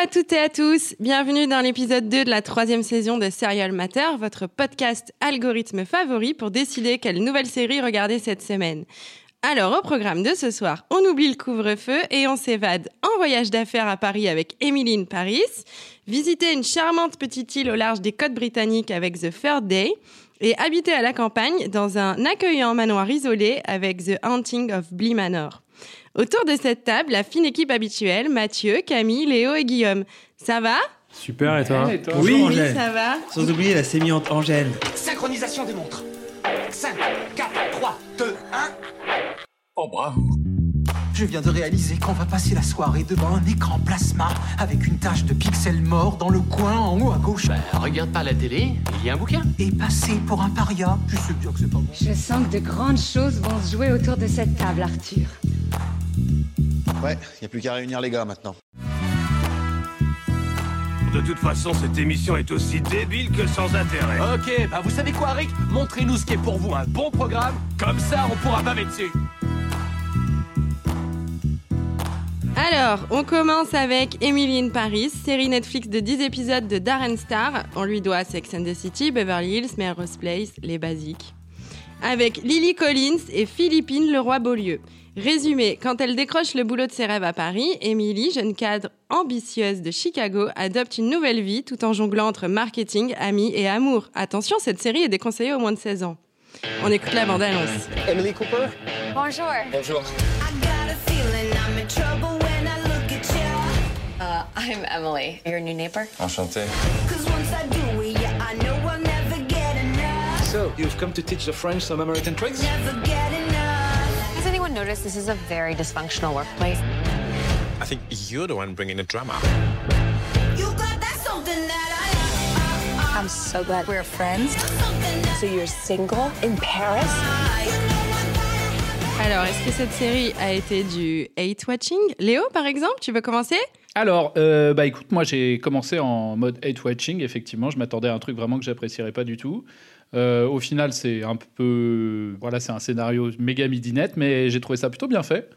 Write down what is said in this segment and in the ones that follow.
à toutes et à tous, bienvenue dans l'épisode 2 de la troisième saison de Serial Matter, votre podcast algorithme favori pour décider quelle nouvelle série regarder cette semaine. Alors au programme de ce soir, on oublie le couvre-feu et on s'évade en voyage d'affaires à Paris avec Emeline Paris, visiter une charmante petite île au large des côtes britanniques avec The Third Day et habiter à la campagne dans un accueillant manoir isolé avec The Haunting of Bly Manor. Autour de cette table, la fine équipe habituelle, Mathieu, Camille, Léo et Guillaume. Ça va? Super, et toi, Oui, Oui, ça va. sans oublier la sémillante Angèle. Synchronisation des montres. 5, 4, 3, 2, 1. Oh bravo. Je viens de réaliser qu'on va passer la soirée devant un écran plasma avec une tache de pixels morts dans le coin en haut à gauche. Regarde pas la télé, il y a un bouquin. Et passer pour un paria. Je sais bien que c'est pas bon. Je sens que de grandes choses vont se jouer autour de cette table, Arthur. Ouais, y a plus qu'à réunir les gars maintenant. De toute façon, cette émission est aussi débile que sans intérêt. Ok, bah vous savez quoi, Rick? Montrez-nous ce qui est pour vous un bon programme, comme ça on pourra baver dessus. Alors, on commence avec Emily in Paris, série Netflix de 10 épisodes de Darren Star. On lui doit Sex and the City, Beverly Hills, Melrose Place, les basiques. Avec Lily Collins et Philippine Leroy-Beaulieu. Résumé, quand elle décroche le boulot de ses rêves à Paris, Emily, jeune cadre ambitieuse de Chicago, adopte une nouvelle vie tout en jonglant entre marketing, amis et amour. Attention, cette série est déconseillée au moins de 16 ans. On écoute la bande-annonce. Emily Cooper? Bonjour. Bonjour. Uh, I'm Emily, your new neighbor? Enchanté. So, you've come to teach the French some American tricks? Has anyone noticed this is a very dysfunctional workplace? I think you're the one bringing the drama. I'm so glad we're friends. So you're single in Paris? Alors, est-ce que cette série a été du hate watching? Léo, par exemple, tu veux commencer? Alors, euh, bah écoute, moi j'ai commencé en mode hate watching, effectivement, je m'attendais à un truc vraiment que j'apprécierais pas du tout. Euh, au final, c'est un peu. Voilà, c'est un scénario méga midinette, mais j'ai trouvé ça plutôt bien fait.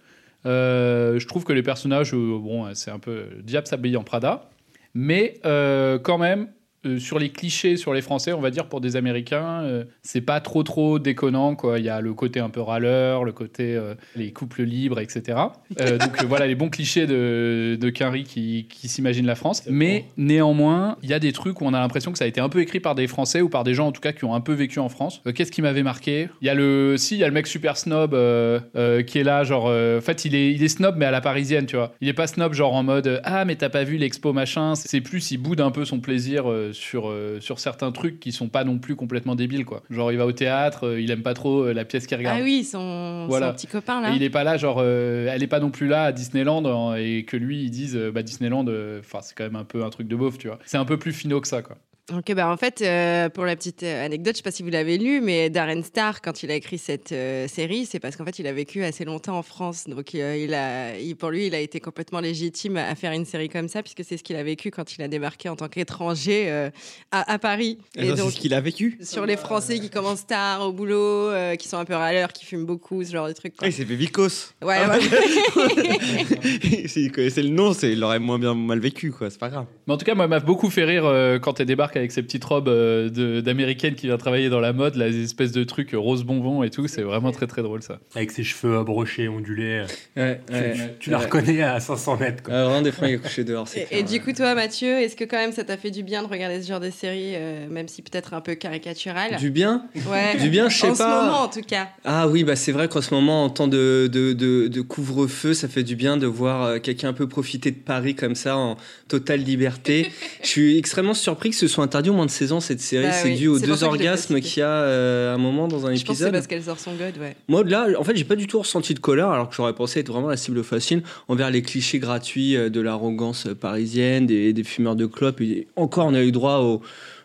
Euh, je trouve que les personnages, bon, c'est un peu diable s'habille en Prada, mais quand même. Euh, sur les clichés sur les Français, on va dire pour des Américains, euh, c'est pas trop trop déconnant quoi. Il y a le côté un peu râleur, le côté euh, les couples libres, etc. Donc voilà les bons clichés de, de Quinry qui, qui s'imagine la France. Mais néanmoins, il y a des trucs où on a l'impression que ça a été un peu écrit par des Français ou par des gens en tout cas qui ont un peu vécu en France. Qu'est-ce qui m'avait marqué? Il y a le, si il y a le mec super snob qui est là, genre, en fait il est, il est snob mais à la parisienne, tu vois. Il est pas snob genre en mode ah mais t'as pas vu l'expo machin? C'est plus il boude un peu son plaisir sur euh, sur certains trucs qui sont pas non plus complètement débiles quoi. Genre il va au théâtre, euh, il aime pas trop euh, la pièce qu'il regarde. Ah oui, son, Voilà. son petit copain là. Et il est pas là, genre, elle est pas non plus là à Disneyland hein, et que lui ils disent, bah Disneyland, enfin c'est quand même un peu un truc de beauf, tu vois. C'est un peu plus finaux que ça, quoi. Ok, bah en fait, euh, pour la petite euh, anecdote, je sais pas si vous l'avez lu, mais Darren Star, quand il a écrit cette euh, série, c'est parce qu'en fait, il a vécu assez longtemps en France. Donc, euh, il a, il- pour lui, il a été complètement légitime à faire une série comme ça, puisque c'est ce qu'il a vécu quand il a débarqué en tant qu'étranger euh, à, à Paris. Et c'est donc, ce qu'il a vécu. sur les Français qui commencent tard au boulot, euh, qui sont un peu râleurs, qui fument beaucoup, ce genre de trucs. Ah, quoi. il s'est fait Vicos. Ouais, Ah, ouais. S'il connaissait le nom, c'est- il l'aurait moins bien mal vécu, quoi. C'est pas grave. Mais en tout cas, moi, m'a beaucoup fait rire euh, quand elle débarque avec ses petites robes euh, d'américaine qui vient travailler dans la mode, là, les espèces de trucs euh, rose bonbon et tout. C'est vraiment très très drôle ça. Avec ses cheveux euh, brochés, ondulés. Ouais, Tu, tu la reconnais à 500 mètres. Quoi. vraiment des fois, il est couché dehors. Et, clair, et du coup, toi, Mathieu, est-ce que quand même ça t'a fait du bien de regarder ce genre de série, euh, même si peut-être un peu caricatural? Du bien? Ouais. Du bien, je sais en pas. ce moment, en tout cas. Ah oui, bah c'est vrai qu'en ce moment, en temps de, de, de, de couvre-feu, ça fait du bien de voir quelqu'un un peu profiter de Paris comme ça, en totale liberté. je suis extrêmement surpris que ce soit interdit au moins de 16 ans, cette série. Bah c'est oui, dû aux deux je orgasmes qu'il y a euh, à un moment dans un Je pense que c'est épisode. parce qu'elle sort son god, ouais. Moi, au-delà, en fait, j'ai pas du tout ressenti de colère, alors que j'aurais pensé être vraiment la cible facile envers les clichés gratuits euh, de l'arrogance euh, parisienne, des, des fumeurs de clopes. Et encore, on a eu droit aux,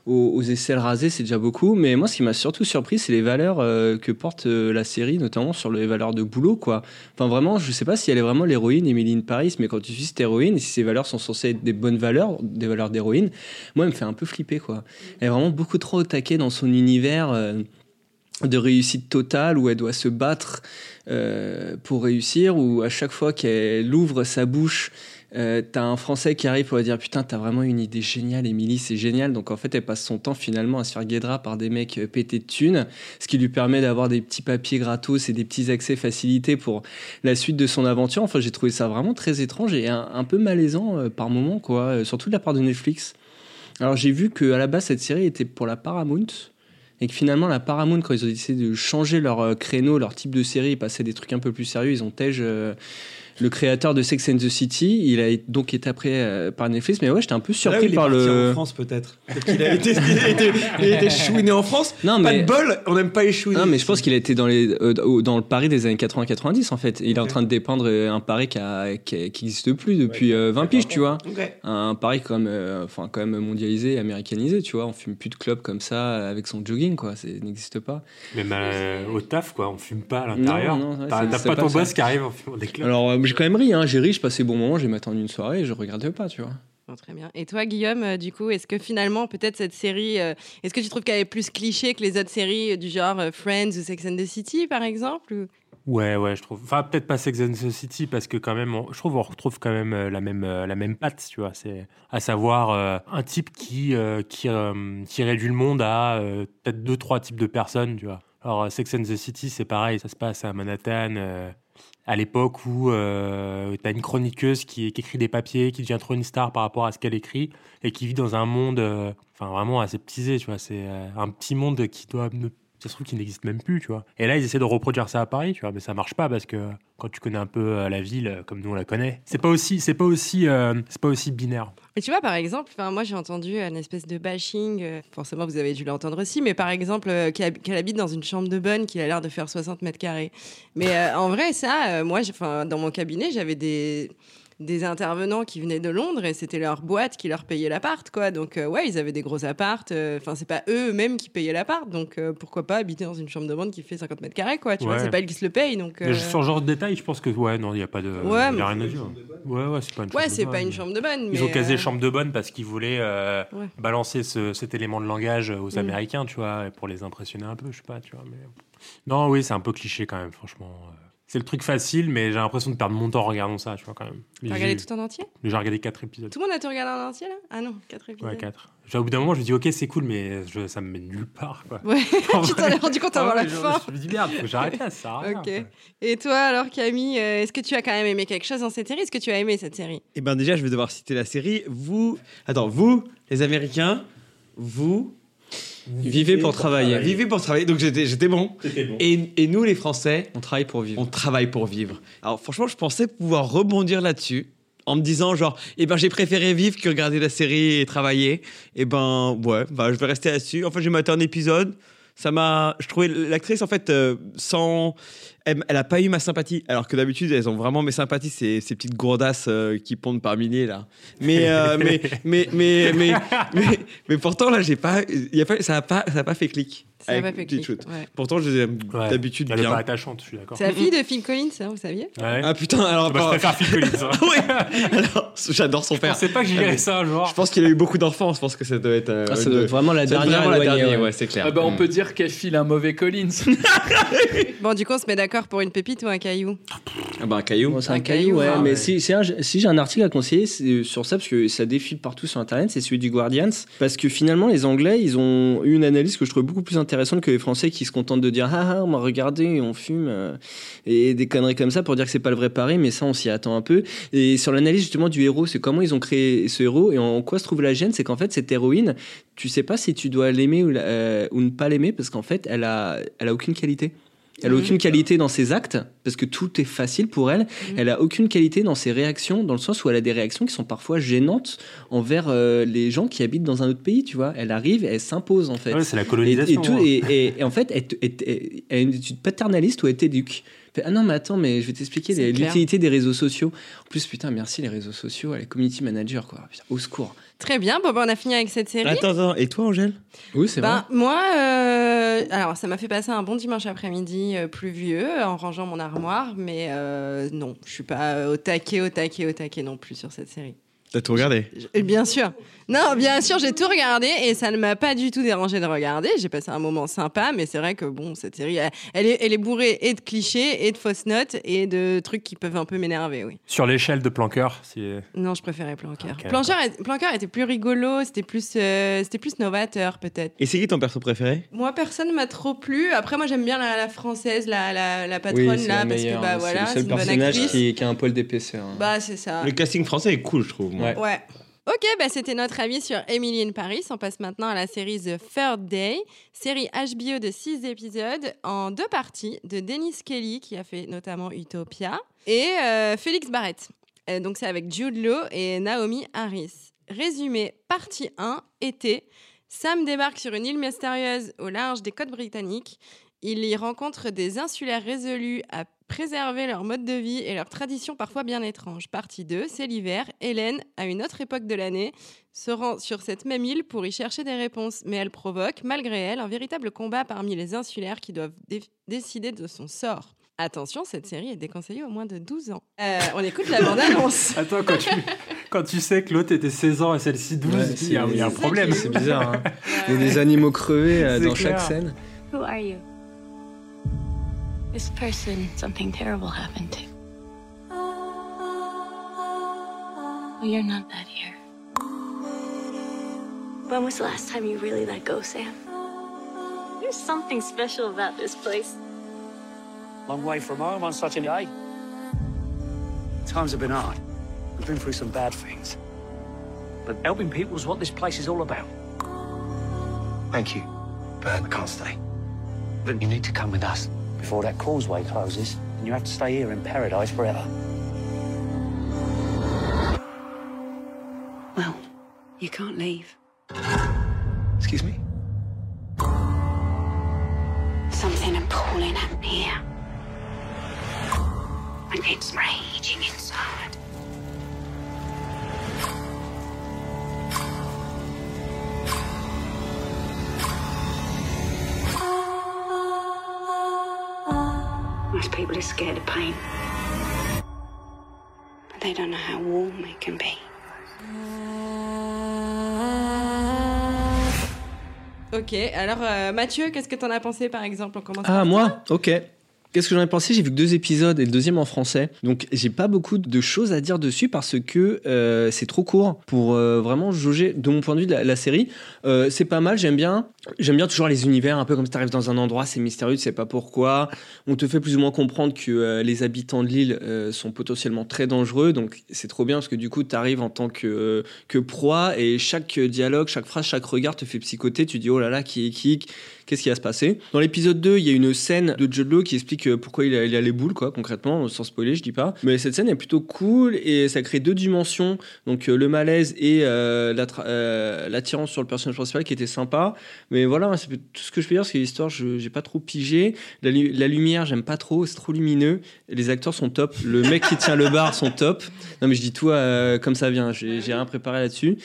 aux, aux aisselles rasées, c'est déjà beaucoup. Mais moi, ce qui m'a surtout surpris, c'est les valeurs euh, que porte euh, la série, notamment sur les valeurs de boulot, quoi. Enfin, vraiment, je sais pas si elle est vraiment l'héroïne, Émilie Paris, mais quand tu suis cette héroïne, si ces valeurs sont censées être des bonnes valeurs, des valeurs d'héroïne, moi, elle me fait un peu flipper, quoi. Elle est vraiment beaucoup trop au dans son univers. euh, de réussite totale où elle doit se battre pour réussir, où à chaque fois qu'elle ouvre sa bouche, euh, t'as un Français qui arrive pour dire putain t'as vraiment une idée géniale Émilie c'est génial. Donc en fait elle passe son temps finalement à se faire guédra par des mecs euh, pétés de thunes. Ce qui lui permet d'avoir des petits papiers gratos et des petits accès facilités pour la suite de son aventure. Enfin j'ai trouvé ça vraiment très étrange et un, peu malaisant euh, par moment quoi. Surtout de la part de Netflix. Alors j'ai vu que à la base cette série était pour la Paramount et que finalement la Paramount quand ils ont décidé de changer leur créneau leur type de série et passer des trucs un peu plus sérieux ils ont tège le créateur de Sex and the City, il a donc été après euh, par Netflix, mais ouais, j'étais un peu Là où surpris il est par parti le. en France peut-être. Peut-être qu'il a été, il a été, il a été chouiné en France. Non, Pas mais- de bol, on n'aime pas les. Non, mais je pense qu'il a été dans, les, euh, dans le Paris des années 80-90 en fait. Il est en train de dépendre euh, un Paris qui n'existe plus depuis euh, 20 piges, tu vois. Un Paris quand même, euh, enfin, quand même mondialisé, américanisé, tu vois. On fume plus de clubs comme ça avec son jogging, quoi. Ça n'existe pas. Même euh, au taf, quoi, on fume pas à l'intérieur. Non, non, ouais, T'as pas pas, ton boss qui arrive en fumant des. Alors, euh, j'ai quand même ri, hein. j'ai ri, je passais bon moment, j'ai attendu une soirée et je regardais pas, tu vois. Bon, très bien. Et toi, Guillaume, euh, du coup, est-ce que finalement, peut-être cette série, euh, est-ce que tu trouves qu'elle est plus cliché que les autres séries euh, du genre euh, Friends ou Sex and the City, par exemple ou- Ouais, ouais, je trouve. Enfin, peut-être pas Sex and the City parce que quand même, on- je trouve on retrouve quand même la même la même patte, tu vois. C'est à savoir euh, un type qui euh, qui euh, qui réduit le monde à euh, peut-être deux trois types de personnes, tu vois. Alors Sex and the City, c'est pareil, ça se passe à Manhattan. À l'époque où euh, tu as une chroniqueuse qui, qui écrit des papiers, qui devient trop une star par rapport à ce qu'elle écrit, et qui vit dans un monde euh, enfin vraiment aseptisé, tu vois. C'est euh, un petit monde qui doit ne ça se trouve qu'il n'existe même plus, tu vois. Et là, ils essaient de reproduire ça à Paris, tu vois, mais ça marche pas parce que quand tu connais un peu euh, la ville euh, comme nous on la connaît, c'est pas aussi, c'est pas aussi, euh, c'est pas aussi binaire. Et tu vois, par exemple, moi j'ai entendu une espèce de bashing, forcément vous avez dû l'entendre aussi, mais par exemple, qu'elle hab- qu'elle habite dans une chambre de bonne qui a l'air de faire 60 mètres carrés. Mais en vrai, ça, moi, dans mon cabinet, j'avais des des intervenants qui venaient de Londres et c'était leur boîte qui leur payait l'appart quoi donc euh, ouais ils avaient des gros appartes euh, enfin c'est pas eux-mêmes qui payaient l'appart donc euh, pourquoi pas habiter dans une chambre de bonne qui fait 50 mètres carrés quoi tu vois c'est pas elles qui se le payent donc euh, Sur ce genre de détails, je pense que ouais, non, il y a pas de, Ouais, y a rien à dire. Ouais, ouais, c'est pas une chambre ouais de c'est bonne. pas une chambre de bonne Ils ont casé chambre de bonne parce qu'ils voulaient euh, Ouais. balancer ce- cet élément de langage aux Mm. Américains, tu vois, pour les impressionner un peu, je sais pas, tu vois. Mais... Non, oui, c'est un peu cliché quand même, franchement. C'est le truc facile, mais j'ai l'impression de perdre mon temps en regardant ça, tu vois, quand même. T'as regardé tout en entier? J'ai regardé 4 épisodes. tout le monde a tout regardé en entier là? Ah non quatre épisodes Ouais, 4. Au bout d'un moment, je me dis, ok, c'est cool, mais je, ça me met nulle part, quoi. Ouais, tu t'en es rendu compte Ah avant ouais, la fin. Je me dis, merde, faut que j'arrête là, ça rien, Ok. Et toi, alors, Camille, euh, est-ce que tu as quand même aimé quelque chose dans cette série? Est-ce que tu as aimé cette série? Eh ben déjà, je vais devoir citer la série. Vous, attends, vous, les Américains, vous Vivez pour travailler. Vivez pour travailler. Donc j'étais, j'étais bon. Et, et nous, les Français, On travaille pour vivre. on travaille pour vivre. Alors franchement, je pensais pouvoir rebondir là-dessus en me disant genre, eh ben j'ai préféré vivre que regarder la série et travailler. Eh ben ouais, bah, je vais rester là-dessus. En fait, j'ai maté un épisode. Ça m'a, je trouvais l'actrice en fait euh, sans, elle, elle a pas eu ma sympathie. Alors que d'habitude, elles ont vraiment mes sympathies, ces, ces petites gourdasses euh, qui pondent par milliers là. Mais euh, mais, mais, mais, mais, mais mais pourtant là, j'ai pas, y a pas, ça a pas, ça a pas fait clic. Ça avec pas fait clic, ouais. Pourtant, je les aime Ouais. d'habitude Elle est bien. pas attachante, je suis d'accord. C'est la fille de Phil Collins, hein, vous saviez? Ouais. Ah putain, alors Bah, je préfère Phil Collins. hein. oui, alors j'adore son Je père. pensais pas que Ah, j'irais ça un jour. Je pense qu'il a eu beaucoup d'enfants. Je pense que ça doit être. euh, Ah, ça une- doit être vraiment la dernière vraiment la dernière, ouais. ouais, c'est clair. Ah bah, on Mm. peut dire qu'elle file un mauvais Collins. Bon, du coup, on se met d'accord pour une pépite ou un caillou Ah bah un caillou. Bon, c'est un, Un caillou, caillou, ouais. hein, mais ouais. si, si, un- si j'ai un article à conseiller sur ça, parce que ça défile partout sur Internet, c'est celui du Guardians. Parce que finalement, les Anglais, ils ont eu une analyse que je trouve beaucoup plus intéressante que les Français qui se contentent de dire Ah, ah, on m'a regardé, on fume, euh, et des conneries comme ça pour dire que c'est pas le vrai Paris, mais ça, on s'y attend un peu. Et sur l'analyse justement du héros, c'est comment ils ont créé ce héros et en quoi se trouve la gêne, c'est qu'en fait, cette héroïne, tu sais pas si tu dois l'aimer ou, la- euh, ou ne pas l'aimer, parce qu'en fait, elle a, elle a aucune qualité. Elle a Mhm. aucune qualité dans ses actes, parce que tout est facile pour elle. Elle a aucune qualité dans ses réactions, dans le sens où elle a des réactions qui sont parfois gênantes envers euh, les gens qui habitent dans un autre pays, tu vois. Elle arrive, elle s'impose, en fait. Ouais, c'est la colonisation. et tout, hein. et, et- et en fait, elle, elle a une étude paternaliste où elle t'éduque. Fait, Ah non, mais attends, mais je vais t'expliquer l'utilité des réseaux sociaux. En plus, putain, merci les réseaux sociaux, elle est community manager, quoi. Putain, au secours. Très bien, bon, ben, on a fini avec cette série. Attends, attends. Et toi, Angèle? Oui, c'est Ben, moi, euh, alors ça m'a fait passer un bon dimanche après-midi euh, pluvieux en rangeant mon armoire, mais euh, non, je suis pas euh, au taquet, au taquet, au taquet non plus sur cette série. T'as tout regardé? Je- Bien sûr. Non, bien sûr, j'ai tout regardé et ça ne m'a pas du tout dérangé de regarder. J'ai passé un moment sympa, mais c'est vrai que bon, cette série, elle, elle est, elle est bourrée et de clichés et de fausses notes et de trucs qui peuvent un peu m'énerver, oui. Sur l'échelle de Planqueur, c'est. Non, je préférais Planqueur. Ok, Planqueur, est- Planqueur était plus rigolo, c'était plus, euh, c'était plus novateur peut-être. Et c'est qui ton perso préféré? Moi, personne m'a trop plu. Après, moi, j'aime bien la, la française, la, la, la Oui, patronne là, la parce que bah C'est voilà, le c'est seul une bonne personnage actrice. qui, qui a un poil d'épaisseur. hein. Bah, c'est ça. Le casting français est cool, je trouve. moi. Ouais. Ouais. Ok, bah c'était notre avis sur Emily in Paris. On passe maintenant à la série The Third Day, série HBO de 6 épisodes en deux parties de Dennis Kelly, qui a fait notamment Utopia, et euh, Félix Barrett. Euh, donc c'est avec Jude Law et Naomi Harris. Résumé, partie 1, été. Sam débarque sur une île mystérieuse au large des côtes britanniques. Il y rencontre des insulaires résolus à préserver leur mode de vie et leurs traditions parfois bien étranges. Partie 2, c'est l'hiver. Hélène, à une autre époque de l'année, se rend sur cette même île pour y chercher des réponses, mais elle provoque, malgré elle, un véritable combat parmi les insulaires qui doivent dé- décider de son sort. Attention, cette série est déconseillée au moins de 12 ans. Euh, on écoute la bande-annonce. Attends, quand tu, quand tu sais que l'autre était 16 ans et celle-ci 12, Ouais, il y a, il y a un problème. C'est bizarre. hein. Il y a des animaux crevés euh, dans clair. chaque scène. Who are you? This person, something terrible happened to. Well, you're not that here. When was the last time you really let go, Sam? There's something special about this place. Long way from home on such a day. Times have been hard. We've been through some bad things. But helping people is what this place is all about. Thank you, but I can't stay. But you need to come with us before that causeway closes, and you have to stay here in paradise forever. Well, you can't leave. Excuse me? Something appalling happened here. And it's raging scared of pain. But they don't know how warm it can be. Ok, alors euh, Mathieu, qu'est-ce que t'en as pensé par exemple On commence Ah, par moi Ok. Qu'est-ce que j'en ai pensé? J'ai vu que deux épisodes et le deuxième en français. Donc, j'ai pas beaucoup de choses à dire dessus parce que euh, c'est trop court pour euh, vraiment jauger, de mon point de vue, de la, la série. Euh, c'est pas mal, j'aime bien. J'aime bien toujours les univers, un peu comme si t'arrives dans un endroit, c'est mystérieux, tu sais pas pourquoi. On te fait plus ou moins comprendre que euh, les habitants de l'île euh, sont potentiellement très dangereux. Donc, c'est trop bien parce que du coup, t'arrives en tant que, euh, que proie et chaque dialogue, chaque phrase, chaque regard te fait psychoter. Tu dis, oh là là, qui est qui Qu'est-ce qui va se passer? Dans l'épisode 2, il y a une scène de Jude Law qui explique pourquoi il a, il a les boules, quoi, concrètement, sans spoiler, je dis pas. Mais cette scène est plutôt cool et ça crée deux dimensions, donc le malaise et l'attirance sur le personnage principal qui était sympa. Mais voilà, c'est tout ce que je peux dire, parce que l'histoire, je j'ai pas trop pigé. La, lu- la lumière, j'aime pas trop, c'est trop lumineux. Les acteurs sont top. Le mec qui tient le bar sont top. Non, mais je dis tout euh, comme ça vient, j'ai rien préparé là-dessus.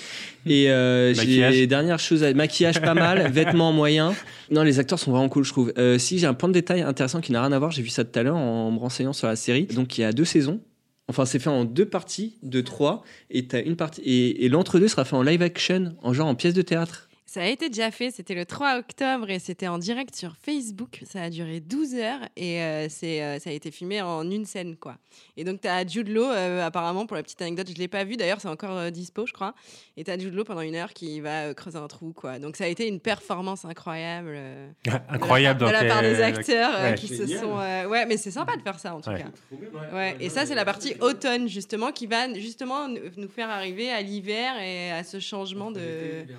Et euh, j'ai Maquillage. les dernières choses à... Maquillage pas mal, vêtements moyens. Non, les acteurs sont vraiment cool, je trouve. Euh, si, j'ai un point de détail intéressant qui n'a rien à voir. J'ai vu ça tout à l'heure en me renseignant sur la série. Donc, il y a deux saisons. Enfin, c'est fait en deux parties de trois. Et, t'as une partie... et, et l'entre-deux sera fait en live action, en genre en pièce de théâtre. Ça a été déjà fait, c'était le 3 octobre et c'était en direct sur Facebook. Ça a duré 12 heures et euh, c'est, euh, ça a été filmé en une scène. quoi. Et donc, tu as Jude Law, euh, apparemment, pour la petite anecdote, je ne l'ai pas vu, d'ailleurs, c'est encore euh, dispo, je crois. Et tu as Jude Law pendant une heure qui va euh, creuser un trou. quoi. Donc, ça a été une performance incroyable. euh, de la Incroyable. De la, part des acteurs euh, ouais. qui se sont. euh, ouais, mais c'est sympa de faire ça en tout Ouais. cas. Ouais. Et ça, c'est la partie automne, justement, qui va justement nous nous faire arriver à l'hiver et à ce changement de.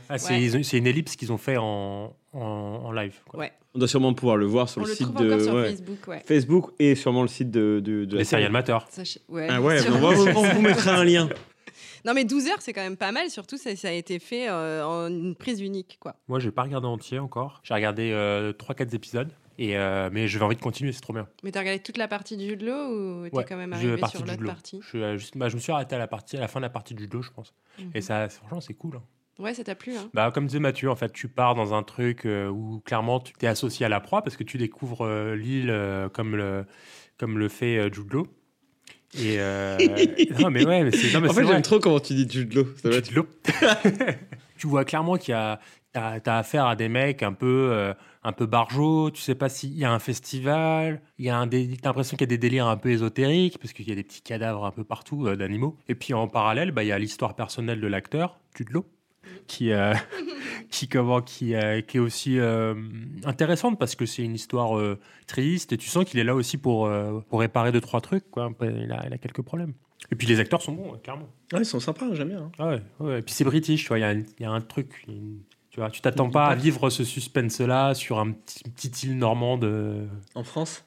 Ah, c'est Ouais. Une ellipse qu'ils ont fait en, en, en live. quoi. Ouais. On doit sûrement pouvoir le voir sur On le, le site de encore sur ouais. Facebook, ouais. Facebook et sûrement le site de, de, de la Les série. serial matter. Ça, je- ouais, Ah ouais, on, va- on vous mettra un lien. Non, mais 12 heures, c'est quand même pas mal. Surtout, ça, ça a été fait euh, en une prise unique, quoi. Moi, j'ai pas regardé entier encore. J'ai regardé 3-4 épisodes. Et, euh, mais j'avais envie de continuer, c'est trop bien. Mais t'as regardé toute la partie du Law ou t'es Ouais, quand même arrivé partie sur l'autre judo. partie? Je, euh, juste, bah, je me suis arrêté à la, partie, à la fin de la partie du judo, je pense. Mhm. Et ça, franchement, c'est cool. hein. Ouais, ça t'a plu, hein Bah, comme disait Mathieu, en fait, tu pars dans un truc euh, où clairement tu es associé à la proie parce que tu découvres euh, l'île euh, comme, le, comme le fait euh, Jude Law. Et euh, non, mais ouais, mais c'est. non, mais en c'est fait, j'aime trop comment tu dis Jude Law. Ça Jude Law. tu vois clairement qu'il y a t'as as affaire à des mecs un peu euh, un peu barjots. Tu sais pas s'il y a un festival. Il y a un t'as l'impression qu'il y a des délires un peu ésotériques parce qu'il y a des petits cadavres un peu partout euh, d'animaux. Et puis en parallèle, bah il y a l'histoire personnelle de l'acteur Jude Law qui euh, qui comment qui euh, qui est aussi euh, intéressante parce que c'est une histoire euh, triste et tu sens qu'il est là aussi pour euh, pour réparer deux trois trucs quoi. Il a, il a quelques problèmes. Et puis les acteurs sont bons, clairement. Ouais, ils sont sympas, j'aime bien. hein. Ah ouais, ouais. Et puis c'est british, tu vois, il y a y, a un truc. une- tu vois, tu t'attends pas à vivre ce suspense-là sur un petit, une petite île normande. euh, En France?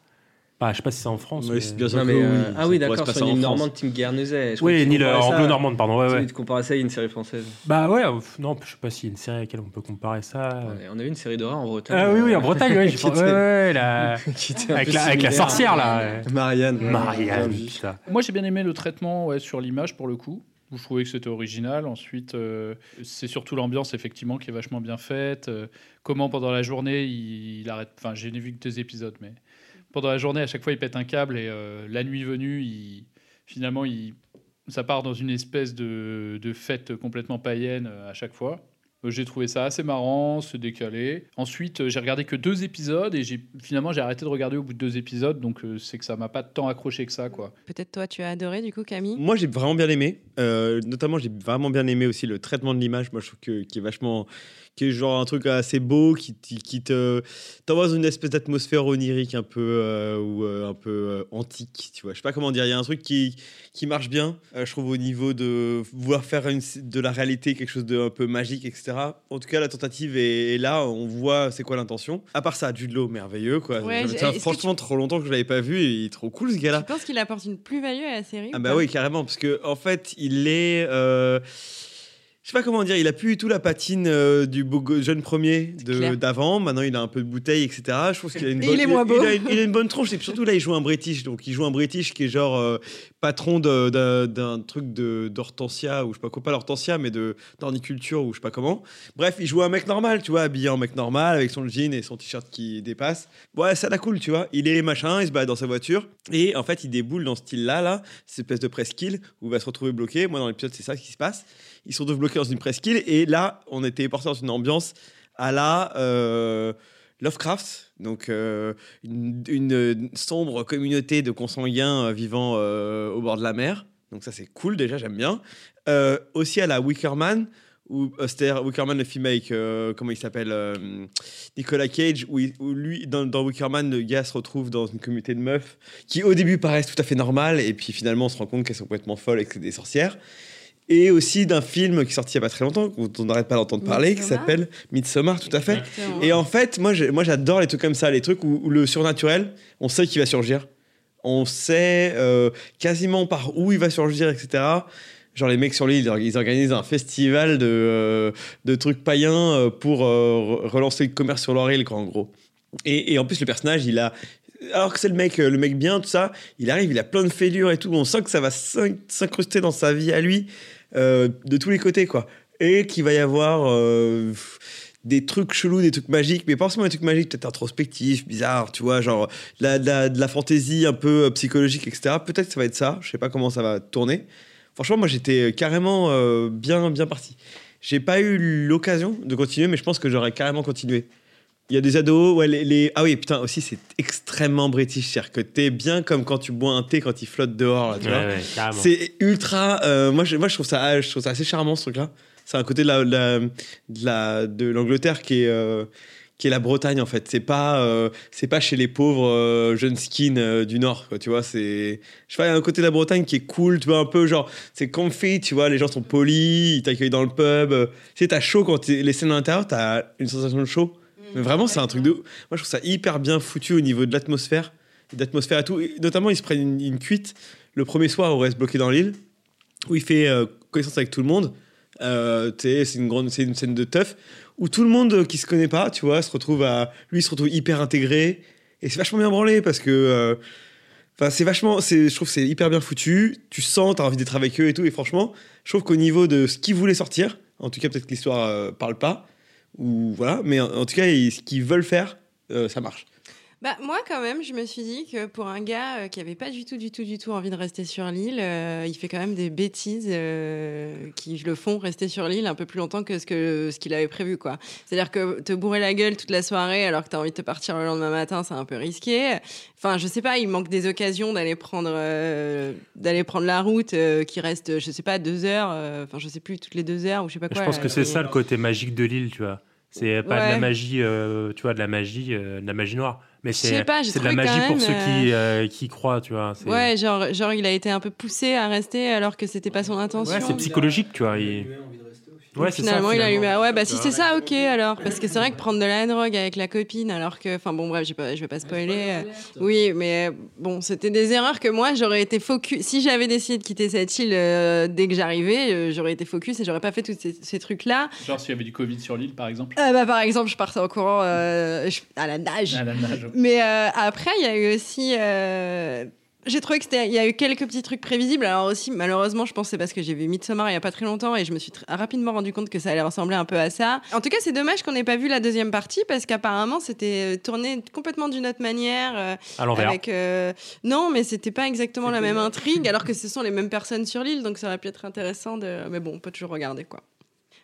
Bah, je sais pas si c'est en France. Mais- Non, mais, euh, ça ah oui, d'accord, sur en une normande, Tim Guernesey. Oui, une tu île ça- anglo-normande, pardon. Ouais, tu- ouais. Tu comparais ça à une série française. Bah ouais, euh, non, je sais pas s'il y a une série à laquelle on peut comparer ça. Ouais, On a eu une série d'horreur en Bretagne. Ah oui, oui, en euh, Bretagne, ouais, j'ai qui pas- était- ouais, ouais, la- qui était un avec, la, avec la similaire. sorcière là. ouais. Marianne. Marianne, putain. Moi, j'ai bien aimé le traitement ouais, sur l'image pour le coup. Je trouvais que c'était original. Ensuite, euh, c'est surtout l'ambiance effectivement qui est vachement bien faite. Euh, comment pendant la journée il, il arrête. Enfin, j'ai vu que deux épisodes, mais pendant la journée, à chaque fois, il pète un câble et euh, la nuit venue, il, finalement, il, ça part dans une espèce de, de fête complètement païenne euh, à chaque fois. Euh, J'ai trouvé ça assez marrant, c'est décalé. Ensuite, j'ai regardé que deux épisodes et j'ai finalement j'ai arrêté de regarder au bout de deux épisodes, donc c'est que ça m'a pas tant accroché que ça, quoi. Peut-être toi, tu as adoré du coup, Camille? Moi, j'ai vraiment bien aimé. Euh, notamment, j'ai vraiment bien aimé aussi le traitement de l'image. Moi, je trouve que, qui est vachement. Qui est genre un truc assez beau, qui, qui, te. t'envoie dans une espèce d'atmosphère onirique un peu. euh, ou euh, un peu euh, antique, tu vois. Je sais pas comment dire. Il y a un truc qui, qui marche bien, je trouve, au niveau de vouloir faire une, de la réalité quelque chose de un peu magique, etc. En tout cas, la tentative est, est là. On voit c'est quoi l'intention. À part ça, Jude Law, merveilleux, quoi. Ouais, franchement trop longtemps que je l'avais pas vu et il est trop cool, ce gars-là. Je pense qu'il apporte une plus-value à la série. Ah bah oui, carrément, parce que en fait, il est... euh, Je sais pas comment dire, il a plus du tout la patine euh, du beau jeune premier d'avant. Maintenant, il a un peu de bouteille, etc. Je trouve qu'il a une bonne, il est moins beau. Il a, une- il a une bonne tronche. Et puis surtout, là, il joue un British. Donc, il joue un British qui est genre euh, patron d'un truc d'Hortensia, ou je sais pas quoi, pas l'Hortensia, mais de d'Orniculture, ou je sais pas comment. Bref, il joue un mec normal, tu vois, habillé en mec normal, avec son jean et son t-shirt qui dépasse. Ouais, ça la cool, tu vois. Il est machin, il se balade dans sa voiture. Et en fait, il déboule dans ce style-là, là, cette espèce de presqu'île, où il va se retrouver bloqué. Moi, dans l'épisode, c'est ça qui se passe. Ils sont tous bloqués dans une presqu'île. Et là, on était porté dans une ambiance à la euh, Lovecraft. Donc, euh, une, sombre communauté de consanguins euh, vivant au bord de la mer. Donc, ça, c'est cool, déjà, j'aime bien. Aussi à la Wickerman. Euh, c'est-à-dire Wickerman, le film avec, comment il s'appelle Nicolas Cage, où lui, dans, dans Wickerman, le gars se retrouve dans une communauté de meufs qui, au début, paraissent tout à fait normales, et puis finalement, on se rend compte qu'elles sont complètement folles et que c'est des sorcières. Et aussi d'un film qui est sorti il n'y a pas très longtemps, dont on n'arrête pas d'entendre parler, qui s'appelle Midsommar, tout à fait. Exactement. Et en fait, moi, j'adore les trucs comme ça, les trucs où, où le surnaturel, on sait qu'il va surgir. On sait euh, quasiment par où il va surgir, etc. Genre les mecs sur l'île, ils organisent un festival de, euh, de trucs païens euh, pour euh, re- relancer le commerce sur leur île, quoi, en gros. Et, et en plus, le personnage, il a... Alors que c'est le mec, le mec bien, tout ça, il arrive, il a plein de fêlures et tout. On sent que ça va s'in- s'incruster dans sa vie à lui euh, de tous les côtés, quoi. Et qu'il va y avoir euh, des trucs chelous, des trucs magiques, mais pas forcément des trucs magiques, peut-être introspectifs, bizarres, tu vois, genre de la, fantaisie un peu euh, psychologique, etc. Peut-être que ça va être ça. Je sais pas comment ça va tourner. Franchement, moi, j'étais carrément bien, bien parti. J'ai pas eu l'occasion de continuer, mais je pense que j'aurais carrément continué. Il y a des ados, ouais, les, les- Ah oui, putain, aussi, c'est extrêmement british. C'est-à-dire que t'es bien comme quand tu bois un thé quand il flotte dehors, là, tu Ouais, vois. ouais. C'est ultra. euh, moi, je, moi je, trouve ça, je trouve ça assez charmant, ce truc-là. C'est un côté de la- de la- de la- de l'Angleterre qui est. euh, qui est la Bretagne en fait c'est pas euh, c'est pas chez les pauvres jeunes skins du nord quoi, tu vois c'est je sais pas il y a un côté de la Bretagne qui est cool tu vois un peu genre c'est comfy tu vois les gens sont polis ils t'accueillent dans le pub tu sais t'as chaud quand t'es les scènes à l'intérieur t'as une sensation de chaud mais vraiment c'est un truc de moi je trouve ça hyper bien foutu au niveau de l'atmosphère d'atmosphère et tout notamment ils se prennent une, cuite le premier soir où on reste bloqué dans l'île où il fait euh, connaissance avec tout le monde euh, c'est une grande c'est une scène de teuf où tout le monde euh, qui se connaît pas tu vois se retrouve à lui se retrouve hyper intégré et c'est vachement bien branlé parce que c'est vachement, je trouve c'est hyper bien foutu. Tu sens, t'as envie d'être avec eux et tout. Et franchement, je trouve qu'au niveau de ce qu'ils voulaient sortir, en tout cas peut-être que l'histoire euh, parle pas, ou voilà, mais en, en tout cas ils- ce qu'ils veulent faire, euh, ça marche. Bah, moi, quand même, je me suis dit que pour un gars euh, qui avait pas du tout, du tout, du tout envie de rester sur l'île, euh, il fait quand même des bêtises euh, qui le font rester sur l'île un peu plus longtemps que ce que ce qu'il avait prévu, quoi. C'est-à-dire que te bourrer la gueule toute la soirée alors que tu as envie de te partir le lendemain matin, c'est un peu risqué. Enfin, je sais pas, il manque des occasions d'aller prendre, euh, d'aller prendre la route euh, qui reste, je sais pas, deux heures, euh, enfin, je sais plus, toutes les deux heures ou je sais pas quoi. Je pense là, que c'est ça le côté magique de l'île, tu vois. C'est pas de la magie, euh, tu vois, de la magie, euh, de la magie noire. Mais Je sais c'est pas, j'ai c'est de la magie pour ceux qui, euh, qui croient, tu vois. C'est- Ouais, genre, genre, il a été un peu poussé à rester alors que c'était pas son intention. Ouais, c'est psychologique, tu vois. il- Ouais, c'est ça, finalement, il a allumé. finalement. Ouais, bah si c'est ça, ok alors. Parce que c'est vrai que prendre de la drogue avec la copine, alors que. Enfin bon, bref, pas- je vais pas spoiler. euh, Oui, mais bon, c'était des erreurs que moi, j'aurais été focus. Si j'avais décidé de quitter cette île euh, dès que j'arrivais, euh, j'aurais été focus et j'aurais pas fait tous ces, ces trucs-là. Genre s'il y avait du Covid sur l'île, par exemple. Euh, bah, par exemple, je partais en courant euh, je- à la nage. À la nage. Mais euh, après, il y a eu aussi. J'ai trouvé que c'était. Il y a eu quelques petits trucs prévisibles. Alors aussi, malheureusement, je pense c'est parce que j'ai vu Midsommar il y a pas très longtemps et je me suis rapidement rendu compte que ça allait ressembler un peu à ça. En tout cas, c'est dommage qu'on n'ait pas vu la deuxième partie parce qu'apparemment, c'était euh, tourné complètement d'une autre manière. euh, À l'envers. Avec, euh, Non, mais c'était pas exactement la même intrigue, alors que ce sont les mêmes personnes sur l'île, donc ça aurait pu être intéressant de. Mais bon, on peut toujours regarder quoi.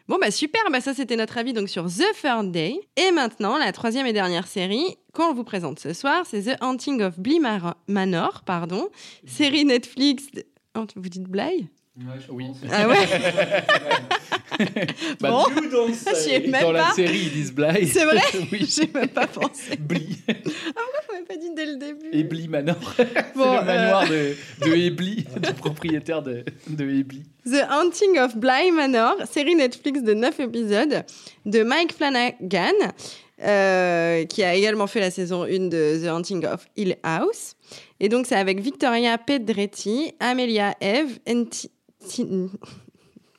Bon, bah super, bah ça c'était notre avis donc sur The Third Day. Et maintenant, la troisième et dernière série qu'on vous présente ce soir, c'est The Haunting of Bly Manor, pardon. Série Netflix. de- Oh, vous dites Bly Oui. Ah ouais? Bah, Bon, même Dans la série, ils disent Bly. C'est vrai? Oui. J'ai même pas pensé. Bly. Ah, pourquoi vous m'avez pas dit dès le début? Ebly Manor. Bon, c'est le manoir euh, de, de Ebly, du propriétaire de, de Ebly. The Haunting of Bly Manor, série Netflix de 9 épisodes de Mike Flanagan, euh, qui a également fait la saison 1 de The Haunting of Hill House. Et donc, c'est avec Victoria Pedretti, Amelia Eve, and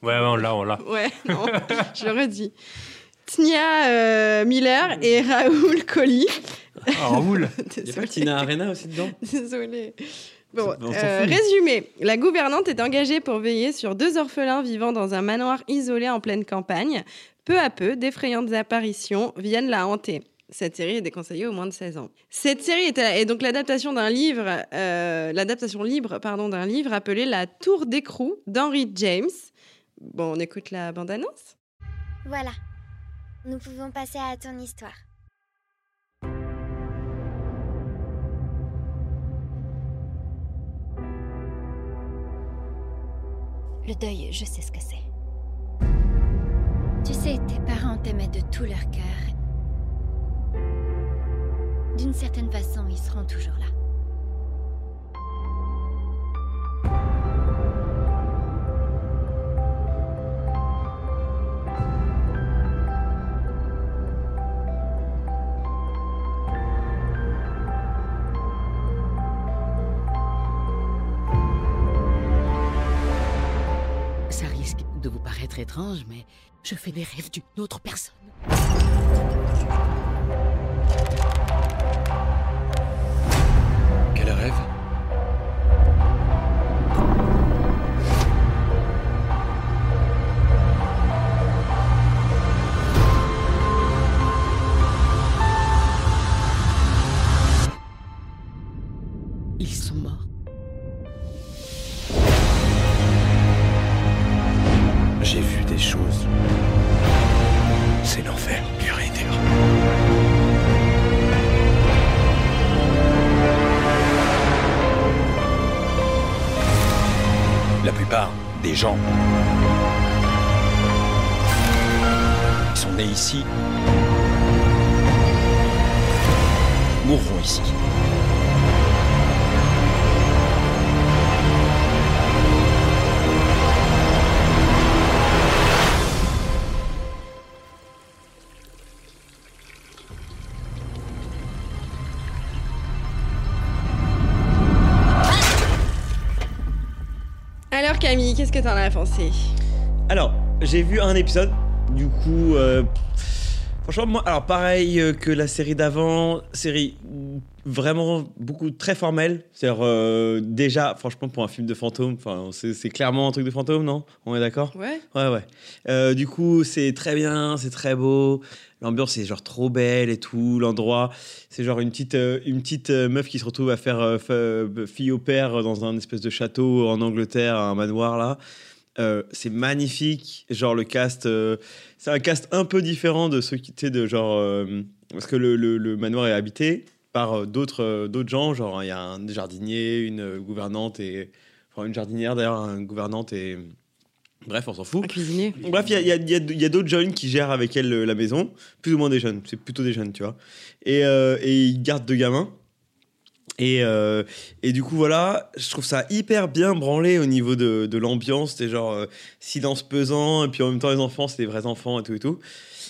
Ouais, on l'a, on l'a. Ouais, non, je le redis. Tnia euh, Miller et Raoul Colli. Ah, Raoul Il y a pas. Tina Arena aussi dedans? Désolée. Bon, euh, résumé, la gouvernante est engagée pour veiller sur deux orphelins vivant dans un manoir isolé en pleine campagne. Peu à peu, d'effrayantes apparitions viennent la hanter. Cette série est déconseillée aux moins de 16 ans. Cette série est, est donc l'adaptation d'un livre, euh, l'adaptation libre pardon d'un livre appelé La Tour d'écrou d'Henry James. Bon, on écoute la bande-annonce. Voilà. Nous pouvons passer à ton histoire. Le deuil, je sais ce que c'est. Tu sais, tes parents t'aimaient de tout leur cœur. D'une certaine façon, ils seront toujours là. Ça risque de vous paraître étrange, mais je fais des rêves d'une autre personne. Gens qui sont nés ici mourront ici. Que t'en as pensé? Alors, j'ai vu un épisode, du coup, euh, franchement, moi, alors pareil euh, que la série d'avant, série vraiment beaucoup très formel. C'est-à-dire, euh, déjà, franchement, pour un film de fantôme, c'est clairement un truc de fantôme, non? On est d'accord? Ouais. Ouais, ouais. Euh, du coup, c'est très bien, c'est très beau. L'ambiance est genre trop belle et tout. L'endroit, c'est genre une petite, euh, une petite meuf qui se retrouve à faire fa- fille au père dans un espèce de château en Angleterre, un manoir là. Euh, c'est magnifique. Genre le cast, euh, c'est un cast un peu différent de ceux qui étaient de genre. euh, parce que le, le- le manoir est habité par euh, d'autres euh, d'autres gens. Genre, il y a un jardinier, une euh, gouvernante et. Enfin, une jardinière d'ailleurs, une gouvernante et. Bref, on s'en fout. Un cuisinier. Bref, il y a, il y a- y a- d'autres jeunes qui gèrent avec elle la maison, plus ou moins des jeunes, c'est plutôt des jeunes, tu vois. Et, euh, et ils gardent deux gamins. Et, euh, et du coup, voilà, je trouve ça hyper bien branlé au niveau de, de l'ambiance. C'est genre euh, silence pesant, et puis en même temps, les enfants, c'est des vrais enfants et tout et tout.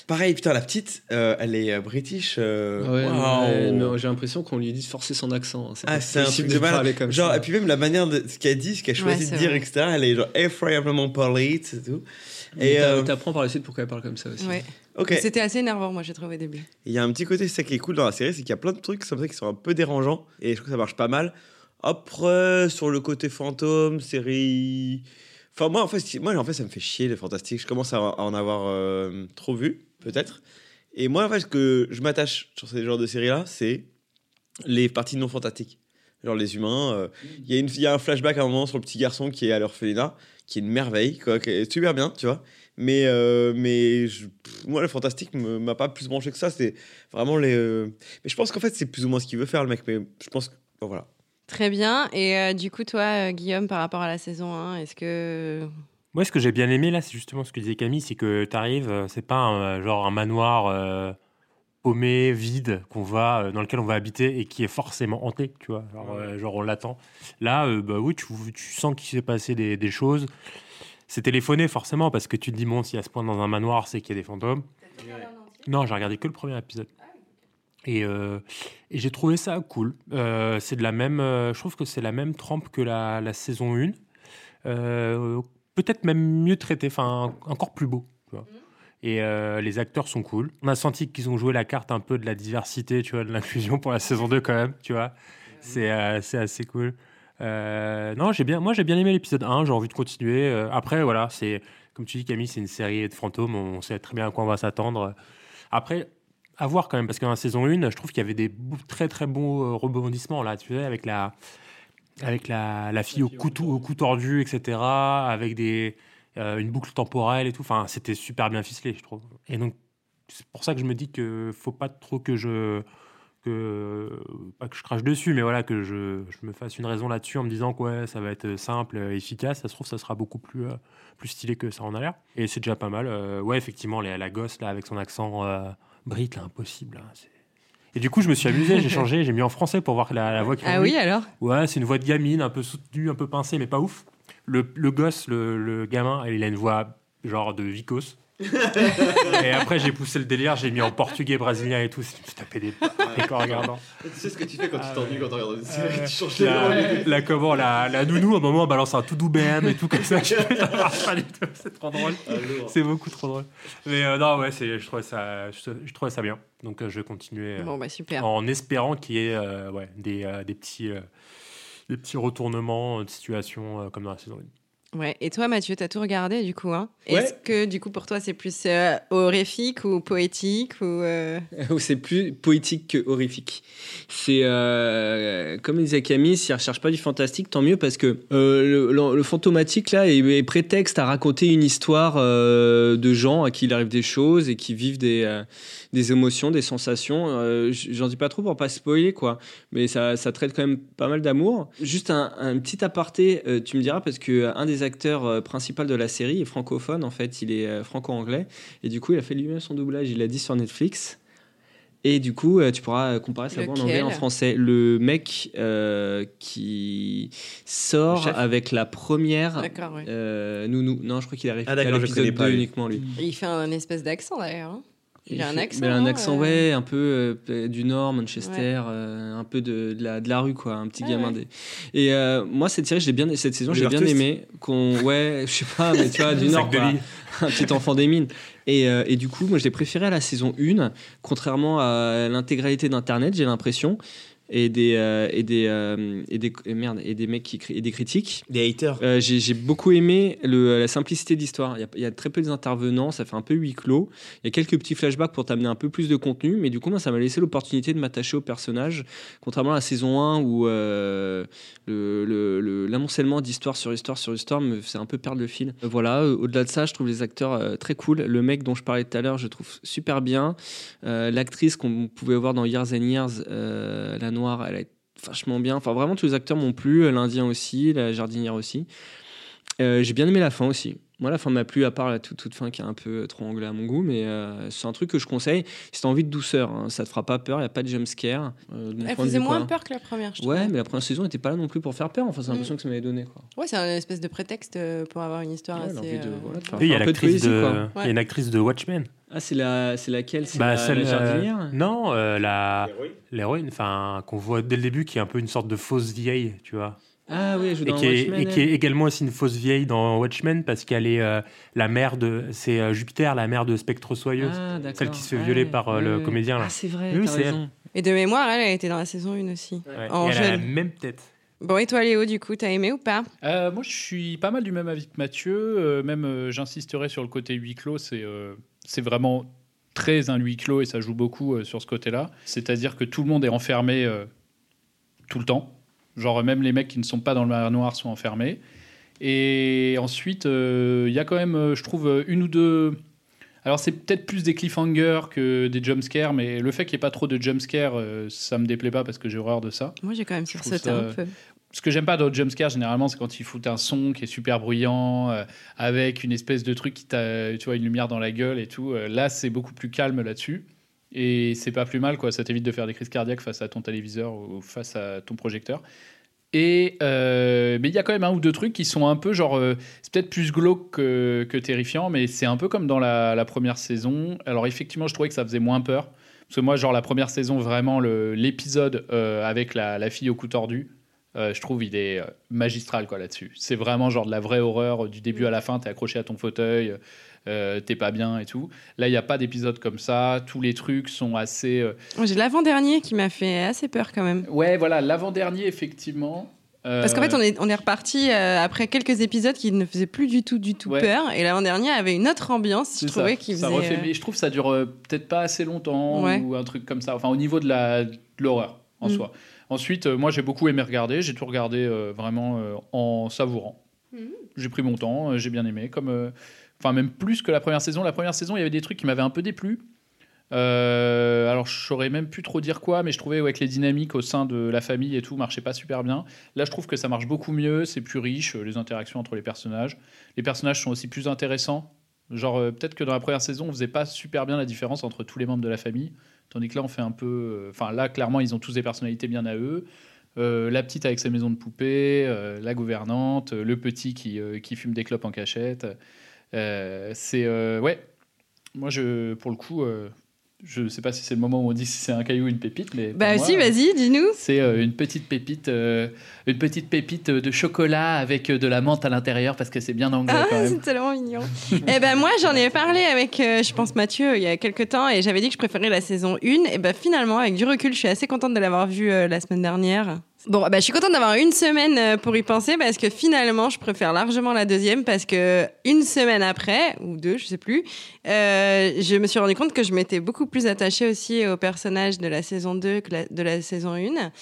Pareil, putain, la petite, euh, elle est euh, british. euh, Ouais, waouh. mais- mais j'ai l'impression qu'on lui dit de forcer son accent. hein. Ah, c'est un truc de parler malade. comme Genre, ça. et puis même la manière de ce qu'elle dit, ce qu'elle Ouais, choisit de dire, vrai. etc., elle est genre effroyablement polite et tout. Et euh, t'apprends par la suite pourquoi elle parle comme ça aussi. Ouais. Ok. C'était assez énervant, moi, j'ai trouvé au début. Il y a un petit côté, c'est ça qui est cool dans la série, c'est qu'il y a plein de trucs comme ça qui sont un peu dérangeants et je trouve que ça marche pas mal. Après, sur le côté fantôme, série. Enfin, moi, en fait, moi, en fait, ça me fait chier les fantastiques. Je commence à, à en avoir euh, trop vu, peut-être. Et moi, en fait, ce que je m'attache sur ces genres de séries-là, c'est les parties non fantastiques. Genre les humains. euh, Il y, a une- il y a un flashback à un moment sur le petit garçon qui est à l'orphelinat, qui est une merveille, quoi, qui est super bien, tu vois. Mais, euh, mais moi, le fantastique me- m'a pas plus branché que ça. C'est vraiment les. euh, Mais je pense qu'en fait, c'est plus ou moins ce qu'il veut faire, le mec. Mais je pense voilà. Très bien. Et euh, du coup, toi, euh, Guillaume, par rapport à la saison 1, est-ce que. Moi, ce que j'ai bien aimé là, c'est justement ce que disait Camille, c'est que tu arrives, c'est pas un, genre un manoir euh, paumé, vide, qu'on va, euh, dans lequel on va habiter et qui est forcément hanté, tu vois. Genre, euh, genre on l'attend. Là, euh, bah oui, tu, tu sens qu'il s'est passé des, des choses. C'est téléphoné forcément parce que tu te dis, bon, si à ce point dans un manoir, c'est qu'il y a des fantômes. Non, j'ai regardé que le premier épisode. Et, euh, et j'ai trouvé ça cool. Euh, c'est de la même, euh, je trouve que c'est la même trempe que la, la saison 1. Peut-être même mieux traité, enfin encore plus beau. tu vois. Et euh, les acteurs sont cool. On a senti qu'ils ont joué la carte un peu de la diversité, tu vois, de l'inclusion pour la saison 2 quand même, tu vois. C'est euh, assez cool. Euh, non, j'ai bien, moi j'ai bien aimé l'épisode 1, j'ai envie de continuer. Après, voilà, c'est comme tu dis Camille, c'est une série de fantômes, on sait très bien à quoi on va s'attendre. Après, à voir quand même, parce que dans la saison 1, je trouve qu'il y avait des très très euh, rebondissements là, tu sais, avec la, avec la, la fille au cou, tou- au cou tordu, etc., avec des, euh, une boucle temporelle et tout. Enfin, c'était super bien ficelé, je trouve. Et donc, c'est pour ça que je me dis que faut pas trop que je. Que, pas que je crache dessus, mais voilà, que je, je me fasse une raison là-dessus en me disant que ouais, ça va être simple, euh, efficace. Ça se trouve, ça sera beaucoup plus, euh, plus stylé que ça en a l'air. Et c'est déjà pas mal. Euh, ouais, effectivement, la, la gosse, là, avec son accent euh, brit, là, impossible. hein, c'est- et du coup, je me suis amusé, j'ai changé, j'ai mis en français pour voir la, la voix qui Ah oui, alors Ouais, c'est une voix de gamine, un peu soutenue, un peu pincée, mais pas ouf. Le, le gosse, le, le gamin, il a une voix genre de Vicos. Et après, j'ai poussé le délire, j'ai mis en portugais brésilien et tout. Je tapé des des corps regardant. Tu sais ce que tu fais quand Ah tu t'ennuies quand tu regardes une série, tu changes les la, la, comment, la, la nounou, à un moment, on balance un tout doux BM et tout comme ça. Ça marche pas du tout, c'est trop drôle. Ah, c'est beaucoup trop drôle. Mais euh, non, ouais, je, trouvais ça, je, je trouvais ça bien. Donc, euh, je vais continuer. euh, Bon, bah, super. En espérant qu'il y ait euh, ouais, des, euh, des, petits, euh, des petits retournements de situation euh, comme dans la saison 1. Ouais. Et toi, Mathieu, t'as tout regardé, du coup, hein? Ouais. Est-ce que, du coup, pour toi, c'est plus euh, horrifique ou poétique ou... euh, c'est plus poétique que horrifique. C'est euh, comme disait Camille, s'il ne recherche pas du fantastique, tant mieux parce que euh, le, le- le fantomatique là est, est prétexte à raconter une histoire de gens à qui il arrive des choses et qui vivent des, des émotions, des sensations. J'en dis pas trop pour pas spoiler quoi, mais ça, ça traite quand même pas mal d'amour. Juste un, un petit aparté, tu me diras parce que un des acteurs euh, principaux de la série est francophone en fait, il est euh, franco-anglais et du coup il a fait lui-même son doublage, il l'a dit sur Netflix. Et du coup, euh, tu pourras comparer sa voix en anglais et en français. Le mec euh, qui sort avec la première D'accord, ouais. euh, Nounou. Non, je crois qu'il arrive Ah, à d'accord, je l'épisode connais 2 pas, lui. uniquement, lui. Il fait un espèce d'accent, d'ailleurs. Hein. Il, a un accent. mais un non, accent, euh, ouais, un peu euh, du Nord, Manchester, euh, un peu de, de la, de la rue, quoi, un petit Ah gamin. ouais. des- Et euh, moi, cette série, j'ai bien, cette saison, j'ai bien aimé. Qu'on, ouais, je sais pas, mais tu vois, du Nord, quoi. un petit enfant des mines. Et, euh, et du coup, moi, je l'ai préféré à la saison 1, contrairement à l'intégralité d'Internet, j'ai l'impression. Et des euh, et des euh, et des et merde et des mecs qui et des critiques. Des haters. Euh, j'ai beaucoup aimé le, la simplicité de l'histoire il y, a, il y a très peu d'intervenants ça fait un peu huis clos. Il y a quelques petits flashbacks pour t'amener un peu plus de contenu mais du coup moi ça m'a laissé l'opportunité de m'attacher au personnage contrairement à la saison 1 où euh, le- le- le- l'amoncellement d'histoire sur histoire sur histoire me faisait un peu perdre le fil. Euh, voilà euh, au-delà de ça je trouve les acteurs euh, très cool. Le mec dont je parlais tout à l'heure je trouve super bien. Euh, l'actrice qu'on pouvait voir dans Years and Years euh, la noire elle est vachement bien. Enfin vraiment tous les acteurs m'ont plu l'indien aussi la jardinière aussi. Euh, j'ai bien aimé la fin aussi moi la fin m'a plu à part la toute, toute fin qui est un peu trop anglais à mon goût mais euh, c'est un truc que je conseille si t'as envie de douceur hein, ça te fera pas peur il y a pas de jumpscare euh, de Elle faisait moins peur que la première, je ouais mais la première saison n'était pas là non plus pour faire peur enfin c'est l'impression que ça m'avait donné quoi. Ouais, c'est un espèce de prétexte euh, pour avoir une histoire Ouais, assez. de- euh, voilà, de faire- Oui, il y a de une actrice de Watchmen. ah c'est la c'est laquelle? C'est Bah, la, celle, la euh, jardinière non, euh, la l'héroïne, enfin qu'on voit dès le début, qui est un peu une sorte de fausse vieille, tu vois. Ah oui elle joue Et dans qui, est, Watchmen, et qui est également aussi une fausse vieille dans Watchmen parce qu'elle est euh, la mère de c'est euh, Jupiter la mère de Spectre Soyeuse Ah, d'accord. celle qui se fait Ah, violer par euh, le comédien là Ah, c'est vrai, oui, c'est. Et de mémoire, elle, elle était dans la saison 1 aussi. Ouais. En Et elle a la même tête Bon, et toi, Léo, du coup, t'as aimé ou pas? Euh, moi, je suis pas mal du même avis que Mathieu. Euh, même, euh, j'insisterai sur le côté huis clos. C'est euh, c'est vraiment très un huis clos et ça joue beaucoup euh, sur ce côté-là. C'est-à-dire que tout le monde est enfermé euh, tout le temps. Genre, même les mecs qui ne sont pas dans le manoir sont enfermés. Et ensuite, euh, il y a quand même, euh, je trouve, euh, une ou deux. Alors, c'est peut-être plus des cliffhangers que des jumpscares, mais le fait qu'il n'y ait pas trop de jumpscares, euh, ça me déplaît pas parce que j'ai horreur de ça. Moi, j'ai quand même sursauté ça- un peu. Ce que j'aime pas dans le jumpscare, généralement, c'est quand ils foutent un son qui est super bruyant, euh, avec une espèce de truc qui t'a, tu vois, une lumière dans la gueule et tout. Là, c'est beaucoup plus calme là-dessus. Et c'est pas plus mal, quoi. Ça t'évite de faire des crises cardiaques face à ton téléviseur ou face à ton projecteur. Et euh, mais il y a quand même un ou deux trucs qui sont un peu genre, euh, c'est peut-être plus glauque que, que terrifiant, mais c'est un peu comme dans la, la première saison. Alors effectivement, je trouvais que ça faisait moins peur. Parce que moi, genre la première saison, vraiment l'épisode euh, avec la, la fille au cou tordu, je trouve il est magistral quoi là-dessus. C'est vraiment genre de la vraie horreur du début à la fin. T'es accroché à ton fauteuil, euh, t'es pas bien et tout. Là, il n'y a pas d'épisode comme ça. Tous les trucs sont assez. euh, J'ai l'avant-dernier qui m'a fait assez peur quand même. Ouais, voilà, l'avant-dernier effectivement. Euh, Parce qu'en fait, on est, on est reparti euh, après quelques épisodes qui ne faisaient plus du tout, du tout Ouais. peur. Et l'avant-dernier avait une autre ambiance, je trouvais, ça. qui Ça faisait. refait- euh, mais je trouve que ça dure euh, peut-être pas assez longtemps Ouais. ou un truc comme ça. Enfin, au niveau de l'horreur en Mm. soi. Ensuite, euh, moi, j'ai beaucoup aimé regarder. J'ai tout regardé euh, vraiment euh, en savourant. Mm. J'ai pris mon temps, euh, j'ai bien aimé. Comme, euh, enfin, même plus que la première saison. La première saison, il y avait des trucs qui m'avaient un peu déplu. Euh, alors, je saurais même plus trop dire quoi, mais je trouvais ouais, que les dynamiques au sein de la famille et tout marchaient pas super bien. Là, je trouve que ça marche beaucoup mieux, c'est plus riche, euh, les interactions entre les personnages. Les personnages sont aussi plus intéressants. Genre, euh, peut-être que dans la première saison, on faisait pas super bien la différence entre tous les membres de la famille, tandis que là, on fait un peu. Enfin, là, clairement, ils ont tous des personnalités bien à eux. La petite avec sa maison de poupée, la gouvernante, le petit qui, qui fume des clopes en cachette. Euh, c'est. euh, ouais. Moi, je, pour le coup, euh, je sais pas si c'est le moment où on dit si c'est un caillou ou une pépite, mais. Bah moi, si, vas-y, dis-nous. c'est une petite pépite, euh, une petite pépite de chocolat avec de la menthe à l'intérieur parce que c'est bien anglais Ah, c'est tellement mignon. eh ben moi, j'en ai parlé avec, euh, je pense, Mathieu il y a quelques temps et j'avais dit que je préférais la saison 1. Et ben finalement, avec du recul, je suis assez contente de l'avoir vue euh, la semaine dernière. Bon, bah, je suis contente d'avoir une semaine euh, pour y penser parce que finalement, je préfère largement la deuxième parce que une semaine après, ou deux, je sais plus, euh, je me suis rendu compte que je m'étais beaucoup plus attachée aussi au personnage de la saison 2 que de la saison 1.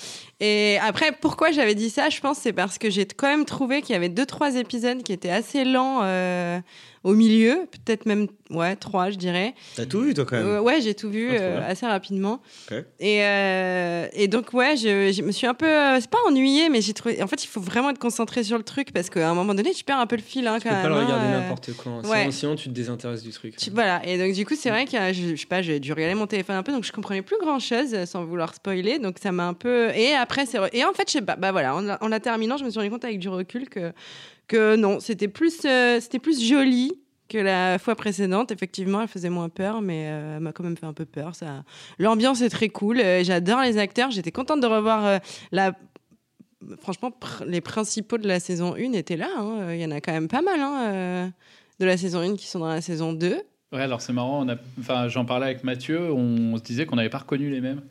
Et après, pourquoi j'avais dit ça? Je pense c'est parce que j'ai quand même trouvé qu'il y avait deux, trois épisodes qui étaient assez lents euh, au milieu, peut-être même, ouais, trois, je dirais. T'as tout vu, toi, quand même? Euh, ouais, j'ai tout vu Ah, euh, assez rapidement. Et, euh, et donc, ouais, je, je me suis un peu. c'est pas ennuyée, mais j'ai trouvé. En fait, il faut vraiment être concentré sur le truc parce qu'à un moment donné, tu perds un peu le fil. Hein, Tu quand peux pas le hein, regarder n'importe quand. Sinon, ouais. sinon, tu te désintéresses du truc. tu- voilà, et donc du coup, c'est vrai que je, je sais pas, j'ai dû regarder mon téléphone un peu, donc je comprenais plus grand chose sans vouloir spoiler, donc ça m'a un peu. Et après, c'est. re- Et en fait, je sais pas, bah voilà, en, en la terminant, je me suis rendu compte avec du recul que, que non, c'était plus, euh, c'était plus joli que la fois précédente. Effectivement, elle faisait moins peur, mais euh, elle m'a quand même fait un peu peur. Ça... L'ambiance est très cool, euh, j'adore les acteurs, j'étais contente de revoir la. Franchement, pr- les principaux de la saison 1 étaient là. hein. Il y en a quand même pas mal hein, de la saison 1 qui sont dans la saison 2. Ouais, alors c'est marrant. on a- Enfin, j'en parlais avec Mathieu. On, se disait qu'on n'avait pas reconnu les mêmes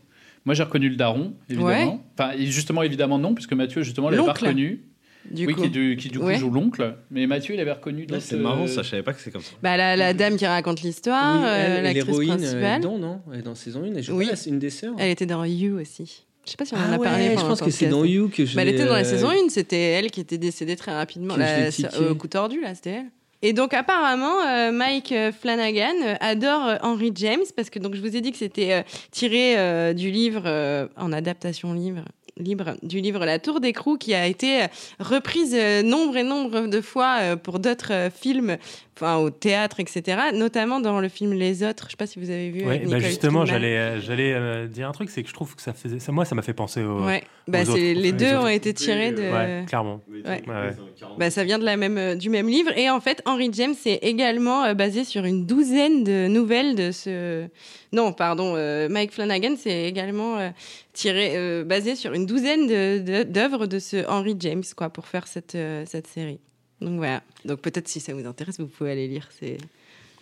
Moi, j'ai reconnu le daron, évidemment. Ouais. Enfin, justement, évidemment, non, puisque Mathieu, justement, l'avait pas reconnu. Du oui, coup. qui, du, qui, du coup Ouais. joue l'oncle. Mais Mathieu, il avait reconnu c'est marrant, euh, ça, je savais pas que c'est comme ça. Bah, la, la dame qui raconte l'histoire, Oui, euh, l'actrice euh, principale. dedans, non Elle est dans saison 1, elle joue Oui. pas une des sœurs. Elle était dans You aussi. Je sais pas si on en Ah a ouais, parlé. je pense que c'est dans You que je Bah, elle était dans la euh, saison 1, c'était elle qui était décédée très rapidement. La, au coup tordu, là, c'était elle. Et donc apparemment, euh, Mike euh, Flanagan euh, adore euh, Henry James parce que donc je vous ai dit que c'était euh, tiré euh, du livre euh, en adaptation livre du livre La Tour d'écrou qui a été euh, reprise euh, nombre et nombre de fois euh, pour d'autres films, enfin au théâtre, etc. Notamment dans le film Les Autres. Je sais pas si vous avez vu. Ouais, bah justement, j'allais, euh, j'allais euh, dire un truc, c'est que je trouve que ça faisait, ça, moi, ça m'a fait penser aux. Ouais, aux bah, autres. c'est- les deux ont été tirés de. Ouais, clairement. Ouais. Ouais, ouais. Bah, ça vient de la même, euh, du même livre. Et en fait, Henry James est également euh, basé sur une douzaine de nouvelles de ce. Non, pardon, euh, Mike Flanagan, c'est également euh, tiré, euh, basé sur une douzaine de- de- d'œuvres de, ce Henry James, quoi, pour faire cette, euh, cette série. Donc voilà. Donc peut-être si ça vous intéresse, vous pouvez aller lire ces.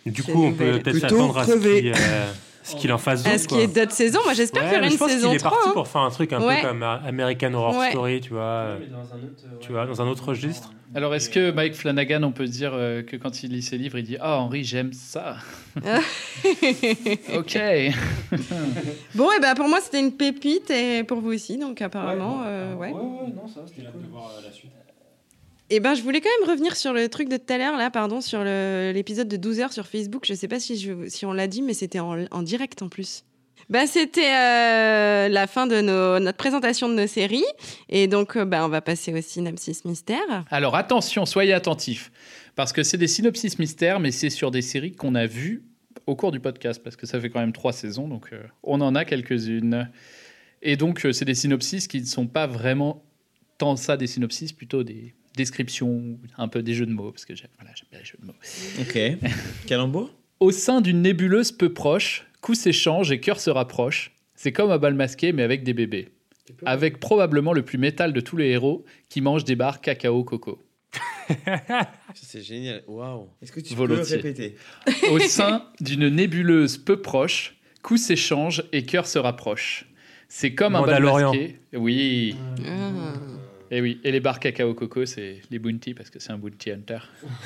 Du ces coup, on peut peut-être s'attendre à ce qu'il, euh, ce qu'il en fasse À d'autres. ce qu'il y ait d'autres saisons. Moi, j'espère Ouais, qu'il y aura une je pense saison qu'il est 3. parti hein. pour faire un truc un Ouais. peu comme euh, American Horror Ouais. Story, tu vois. euh, tu vois, dans un autre registre. Alors, est-ce que Mike Flanagan, on peut dire euh, que quand il lit ses livres, il dit Ah, Henri, j'aime ça Ok. Bon, et ben pour moi, c'était une pépite et pour vous aussi. Donc apparemment, euh, ouais. non, ça, c'était cool. Et ben, je voulais quand même revenir sur le truc de tout à l'heure, là, pardon, sur l'épisode de 12 heures sur Facebook. Je sais pas si, on l'a dit, mais c'était en, direct en plus. Bah, c'était euh, la fin de notre présentation de nos séries. Et donc, euh, bah, on va passer au synopsis mystère. Alors attention, soyez attentifs. Parce que c'est des synopsis mystères, mais c'est sur des séries qu'on a vues au cours du podcast. Parce que ça fait quand même trois saisons, donc euh, on en a quelques-unes. Et donc, c'est des synopsis qui ne sont pas vraiment tant ça des synopsis, plutôt des descriptions, un peu des jeux de mots. Parce que j'aime voilà, j'aime bien les jeux de mots. Ok. Calembour Au sein d'une nébuleuse peu proche, coups s'échangent et cœurs se rapprochent. C'est comme un bal masqué, mais avec des bébés. Avec probablement le plus métal de tous les héros qui mange des barres cacao coco. C'est génial. Waouh. Est-ce que tu Volontiers. peux répéter Au sein d'une nébuleuse peu proche, coups s'échangent et cœurs se rapprochent. C'est comme un bal masqué. Oui. Ah. Et oui. Et les barres cacao coco, c'est les bounty parce que c'est un bounty hunter.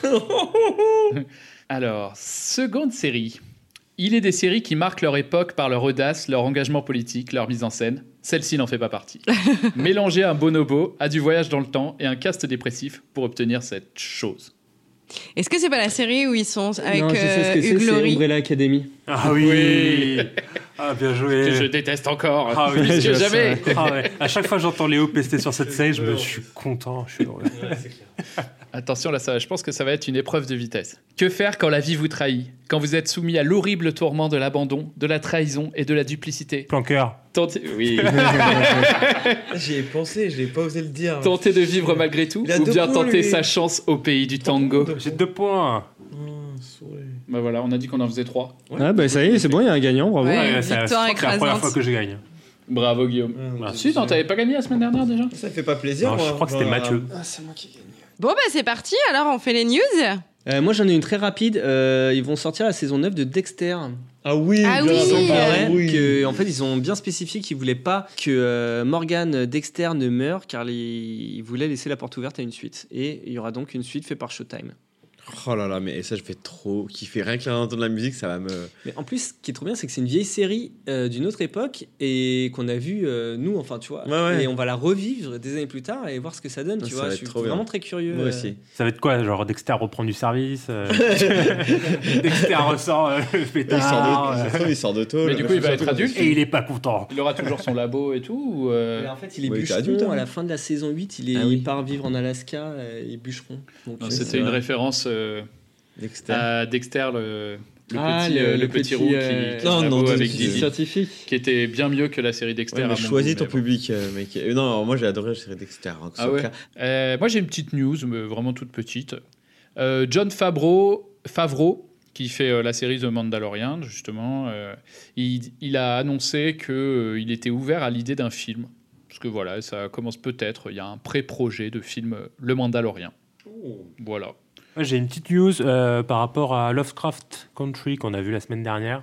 Alors, seconde série. Il est des séries qui marquent leur époque par leur audace, leur engagement politique, leur mise en scène. Celle-ci n'en fait pas partie. Mélanger un bonobo à du voyage dans le temps et un cast dépressif pour obtenir cette chose. Est-ce que c'est pas la série où ils sont avec non, je sais ce euh, que c'est, Hugh c'est Laurie Umbrella Academy. Ah oui. Oui. Ah bien joué. Que je déteste encore. Ah oui, je que jamais. Ah ouais. À chaque fois que j'entends Léo pester sur cette série, je me suis content. Je suis heureux. Attention là, ça, je pense que ça va être une épreuve de vitesse. Que faire quand la vie vous trahit? Quand vous êtes soumis à l'horrible tourment de l'abandon, de la trahison et de la duplicité? Planqueur. Tentez, oui. J'y ai pensé, je n'ai pas osé le dire. Tenter de vivre malgré tout ou bien points, tenter lui. sa chance au pays du tango? J'ai deux points. Bah voilà, on a dit qu'on en faisait trois. Ah, bah ça y est, c'est bon, il y a un gagnant, bravo. Ouais. Ouais, c'est- la première fois que je gagne. Bravo Guillaume. Ah, Ah, si, non, t'avais pas gagné la semaine dernière déjà Ça fait pas plaisir. Non, je crois que c'était Enfin, Mathieu. Ah, c'est moi qui gagne. Bon, bah c'est parti. Alors, on fait les news. Euh, moi, j'en ai une très rapide. Euh, ils vont sortir la saison 9 de Dexter. Ah oui, Ah bien oui. oui. que, en fait, ils ont bien spécifié qu'ils voulaient pas que euh, Morgan Dexter ne meure, car ils, ils voulaient laisser la porte ouverte à une suite. Et il y aura donc une suite faite par Showtime. Oh là là, mais ça, je fais trop kiffer. Rien que d'entendre la musique, ça va me. Mais en plus, ce qui est trop bien, c'est que c'est une vieille série euh, d'une autre époque et qu'on a vu euh, nous, enfin, tu vois. Ouais, ouais. Et on va la revivre des années plus tard et voir ce que ça donne, tu Ça vois. va Je être suis bien. vraiment très curieux. Moi euh. aussi. Ça va être quoi Genre Dexter reprend du service euh, Dexter ressort euh, le Il pétard. sort de, euh, il sort de tôle. Mais du coup, il va être adulte et il est pas content. Il aura toujours son labo et tout ou, euh, Mais en fait, il est Ouais, il bûcheron. adulte, hein. À la fin de la saison 8, il, est, Ah oui. il part vivre en Alaska, il est bûcheron. C'était une référence euh, Dexter. à Dexter, le, le Ah, petit, le- euh, le le petit petit, roux qui, euh, qui Non, non, avec de Didi, suite. scientifique. qui était bien mieux que la série Dexter. Ouais, mais choisis ton mais public, euh, mec. Euh, non, moi j'ai adoré la série Dexter. hein, Ah ouais. Euh, moi j'ai une petite news, mais vraiment toute petite. Euh, John Favreau, Favreau, qui fait euh, la série The Mandalorian, justement, euh, il, il a annoncé qu'il était ouvert à l'idée d'un film. Parce que voilà, ça commence peut-être, il y a un pré-projet de film euh, Le Mandalorian. Voilà. Moi, J'ai une petite news euh, par rapport à Lovecraft Country qu'on a vu la semaine dernière.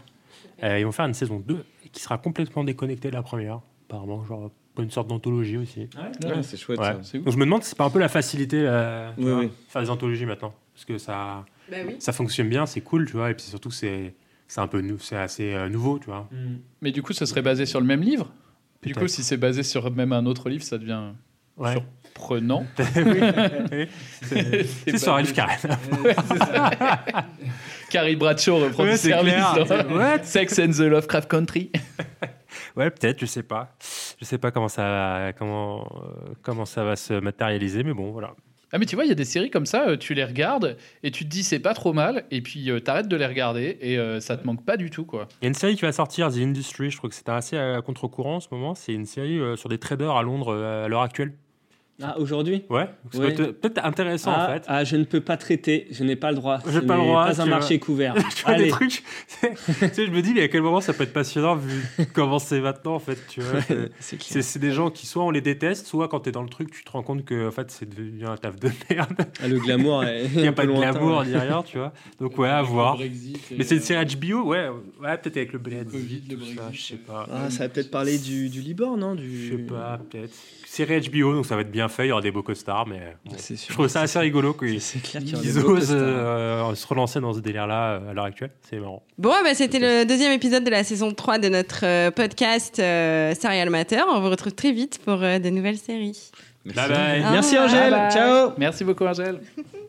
Euh, ils vont faire une saison 2 qui sera complètement déconnectée de la première, apparemment, genre une sorte d'anthologie aussi. Ouais, c'est chouette, ça. Donc je me demande si c'est pas un peu la facilité euh, Oui, oui. faire des anthologies maintenant, parce que ça, Bah oui. ça fonctionne bien, c'est cool, tu vois, et puis surtout que c'est c'est un peu nou- c'est assez euh, nouveau, tu vois. Mais du coup, ce serait basé sur le même livre? Du coup, si c'est basé sur même un autre livre, ça devient Ouais. Surprenant. Oui, oui. C'est- sur c'est ça. Carrie Bradshaw reprend Ouais, du service clair. dans Ouais. Sex and the Lovecraft Country. Ouais, peut-être, je sais pas. Je sais pas comment ça va, comment, euh, comment ça va se matérialiser, mais bon, voilà. Ah mais tu vois, il y a des séries comme ça, euh, tu les regardes et tu te dis c'est pas trop mal, et puis euh, t'arrêtes de les regarder et euh, ça te manque pas du tout quoi. Il y a une série qui va sortir, The Industry, je trouve que c'est assez à contre-courant en ce moment. C'est une série euh, sur des traders à Londres euh, à l'heure actuelle. Ah, aujourd'hui Ouais, peut-être intéressant ah, en fait. ah, je ne peux pas traiter, je n'ai pas le droit. J'ai Ce pas le droit. Pas un tu marché vois. couvert. tu vois des trucs. tu sais, je me dis, mais à quel moment ça peut être passionnant vu comment c'est maintenant en fait. Tu vois, c'est, des gens qui soit on les déteste, soit quand t'es dans le truc, tu te rends compte que en fait c'est devenu un taf de merde. Ah, le glamour Il n'y a pas de glamour ni rien, tu vois. Donc ouais, à voir. Mais c'est une euh, série HBO, ouais, ouais, peut-être avec le Brexit, Covid, le tout ça, Brexit, je sais pas. Ah, ça va peut-être parler du, du Liban, non du... Je sais pas, peut-être. Série HBO, donc ça va être bien fait, il y aura des beaux costards, mais bon, C'est sûr. je trouve ça assez rigolo qu'ils osent euh, se relancer dans ce délire-là euh, à l'heure actuelle. C'est marrant. Bon, bah, c'était le deuxième épisode de la saison 3 de notre euh, podcast euh, Serial Matter. On vous retrouve très vite pour euh, de nouvelles séries. Bye bye. Merci. Angèle, Bye bye. ciao Merci beaucoup Angèle.